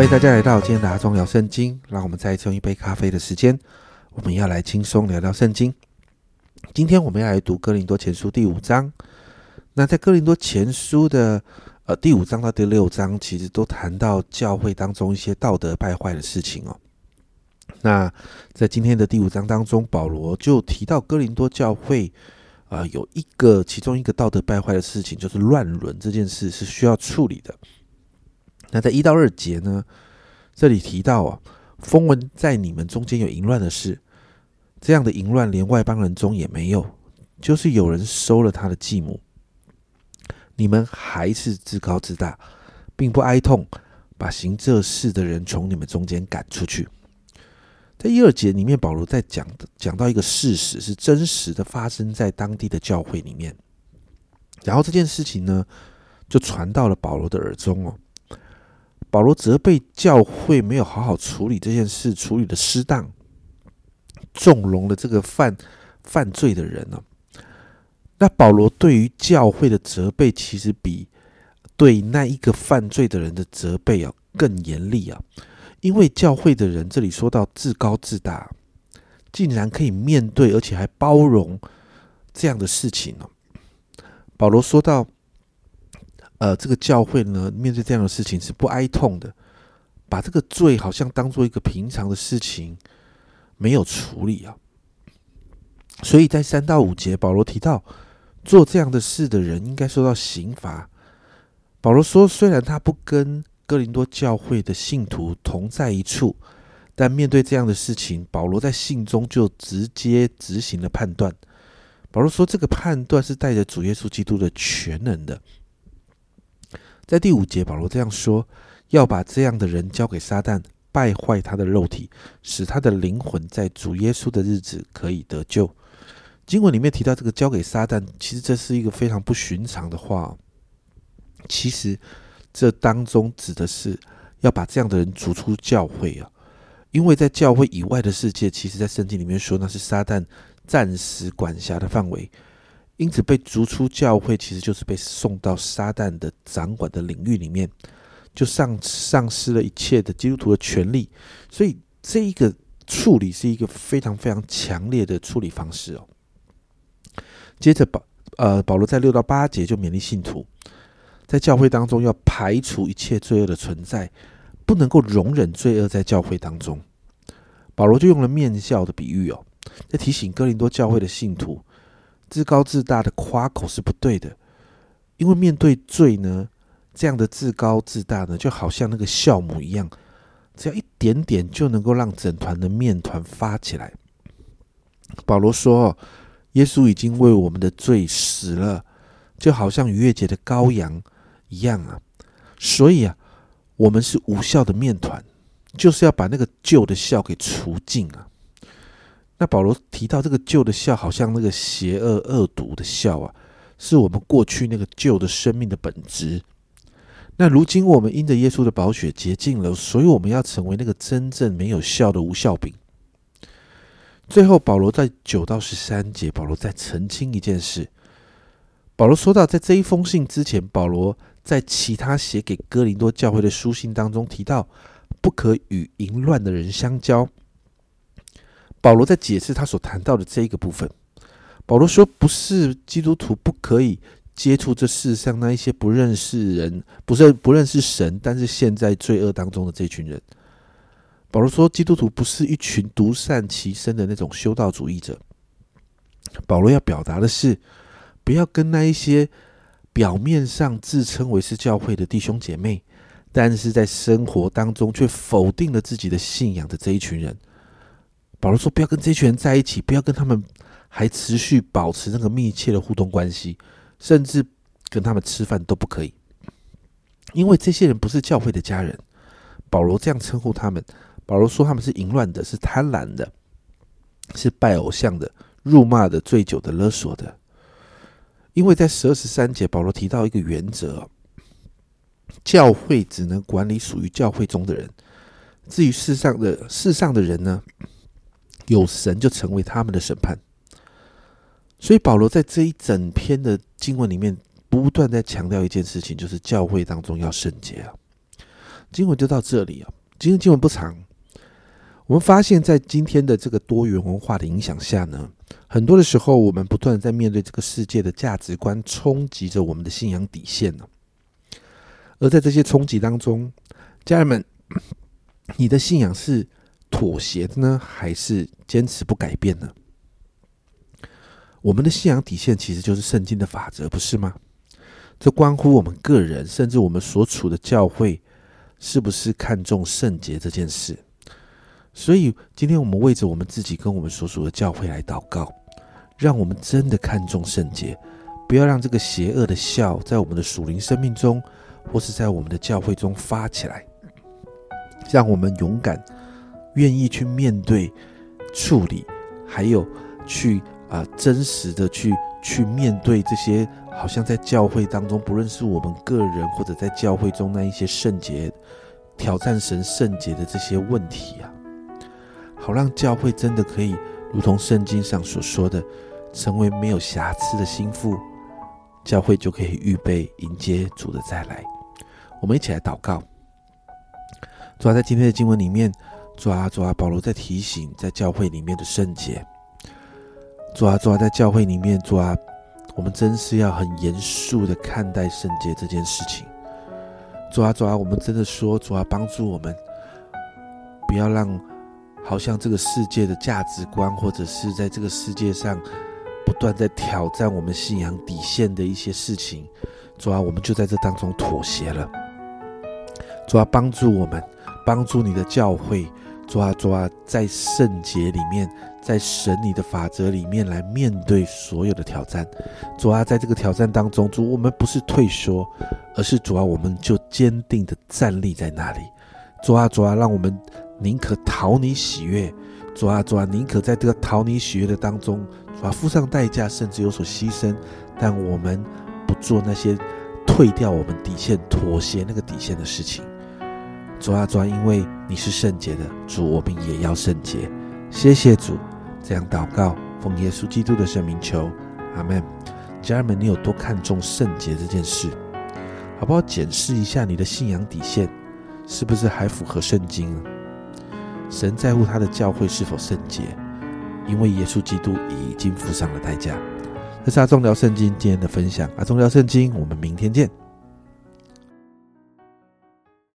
欢迎大家来到今天的阿忠聊圣经。让我们再用一杯咖啡的时间，我们要来轻松聊聊圣经。今天我们要来读哥林多前书第五章。那在哥林多前书的呃第五章到第六章，其实都谈到教会当中一些道德败坏的事情哦。那在今天的第五章当中，保罗就提到哥林多教会啊有一个其中一个道德败坏的事情，就是乱伦这件事是需要处理的。那在一到二节呢，这里提到啊，风闻在你们中间有淫乱的事，这样的淫乱连外邦人中也没有，就是有人收了他的继母，你们还是自高自大，并不哀痛，把行这事的人从你们中间赶出去。在一二节里面，保罗在讲讲到一个事实，是真实的发生在当地的教会里面，然后这件事情呢，就传到了保罗的耳中哦。保罗责备教会没有好好处理这件事，处理的失当，纵容了这个犯犯罪的人呢。那保罗对于教会的责备，其实比对那一个犯罪的人的责备啊更严厉啊。因为教会的人，这里说到自高自大，竟然可以面对而且还包容这样的事情呢。保罗说到。呃，这个教会呢，面对这样的事情是不哀痛的，把这个罪好像当做一个平常的事情，没有处理啊。所以在三到五节，保罗提到做这样的事的人应该受到刑罚。保罗说，虽然他不跟哥林多教会的信徒同在一处，但面对这样的事情，保罗在信中就直接执行了判断。保罗说，这个判断是带着主耶稣基督的全能的。在第五节，保罗这样说：“要把这样的人交给撒旦，败坏他的肉体，使他的灵魂在主耶稣的日子可以得救。”经文里面提到这个交给撒旦，其实这是一个非常不寻常的话。其实这当中指的是要把这样的人逐出教会啊，因为在教会以外的世界，其实在圣经里面说那是撒旦暂时管辖的范围。因此，被逐出教会，其实就是被送到撒旦的掌管的领域里面，就丧丧失了一切的基督徒的权利。所以，这一个处理是一个非常非常强烈的处理方式哦。接着，保呃保罗在六到八节就勉励信徒，在教会当中要排除一切罪恶的存在，不能够容忍罪恶在教会当中。保罗就用了面笑的比喻哦，在提醒哥林多教会的信徒。自高自大的夸口是不对的，因为面对罪呢，这样的自高自大呢，就好像那个酵母一样，只要一点点就能够让整团的面团发起来。保罗说：“耶稣已经为我们的罪死了，就好像逾越节的羔羊一样啊。所以啊，我们是无效的面团，就是要把那个旧的酵给除尽啊。”那保罗提到这个旧的笑，好像那个邪恶恶毒的笑啊，是我们过去那个旧的生命的本质。那如今我们因着耶稣的宝血洁净了，所以我们要成为那个真正没有笑的无笑饼。最后，保罗在九到十三节，保罗在澄清一件事。保罗说到，在这一封信之前，保罗在其他写给哥林多教会的书信当中提到，不可与淫乱的人相交。保罗在解释他所谈到的这一个部分。保罗说：“不是基督徒不可以接触这世上那一些不认识人、不是不认识神，但是陷在罪恶当中的这群人。”保罗说：“基督徒不是一群独善其身的那种修道主义者。”保罗要表达的是，不要跟那一些表面上自称为是教会的弟兄姐妹，但是在生活当中却否定了自己的信仰的这一群人。保罗说：“不要跟这群人在一起，不要跟他们还持续保持那个密切的互动关系，甚至跟他们吃饭都不可以，因为这些人不是教会的家人。”保罗这样称呼他们。保罗说：“他们是淫乱的，是贪婪的，是拜偶像的，辱骂的，醉酒的，勒索的。”因为在十二十三节，保罗提到一个原则：教会只能管理属于教会中的人，至于世上的世上的人呢？有神就成为他们的审判，所以保罗在这一整篇的经文里面不断在强调一件事情，就是教会当中要圣洁啊。经文就到这里啊。今天经文不长，我们发现，在今天的这个多元文化的影响下呢，很多的时候，我们不断在面对这个世界的价值观冲击着我们的信仰底线呢。而在这些冲击当中，家人们，你的信仰是妥协呢，还是坚持不改变呢？我们的信仰底线其实就是圣经的法则，不是吗？这关乎我们个人，甚至我们所处的教会，是不是看重圣洁这件事？所以，今天我们为着我们自己跟我们所属的教会来祷告，让我们真的看重圣洁，不要让这个邪恶的笑在我们的属灵生命中，或是在我们的教会中发起来。让我们勇敢、愿意去面对、处理，还有去啊真实的去去面对这些。好像在教会当中，不论是我们个人，或者在教会中那一些圣洁、挑战神圣洁的这些问题啊，好让教会真的可以如同圣经上所说的，成为没有瑕疵的心腹，教会就可以预备迎接主的再来。我们一起来祷告。主啊，在今天的经文里面，主啊，主啊，保罗在提醒在教会里面的圣洁。主啊，主啊，在教会里面，主啊。我们真是要很严肃的看待圣洁这件事情。主啊，主啊，我们真的说，主啊，帮助我们，不要让好像这个世界的价值观，或者是在这个世界上不断在挑战我们信仰底线的一些事情，主啊，我们就在这当中妥协了。主啊，帮助我们，帮助你的教会，主啊，主啊，在圣洁里面。在神你的法则里面来面对所有的挑战，主啊，在这个挑战当中，主我们不是退缩，而是主啊，我们就坚定的站立在那里。主啊，主啊，让我们宁可讨你喜悦，主啊，主啊，宁可在这个讨你喜悦的当中，主啊，付上代价，甚至有所牺牲，但我们不做那些退掉我们底线、妥协那个底线的事情。主啊，主，因为你是圣洁的主，我们也要圣洁。谢谢主。这样祷告，奉耶稣基督的圣名求，阿门。家人们，你有多看重圣洁这件事？好不好？检视一下你的信仰底线，是不是还符合圣经？神在乎他的教会是否圣洁，因为耶稣基督已经付上了代价。这是阿忠聊圣经今天的分享，阿忠聊圣经，我们明天见。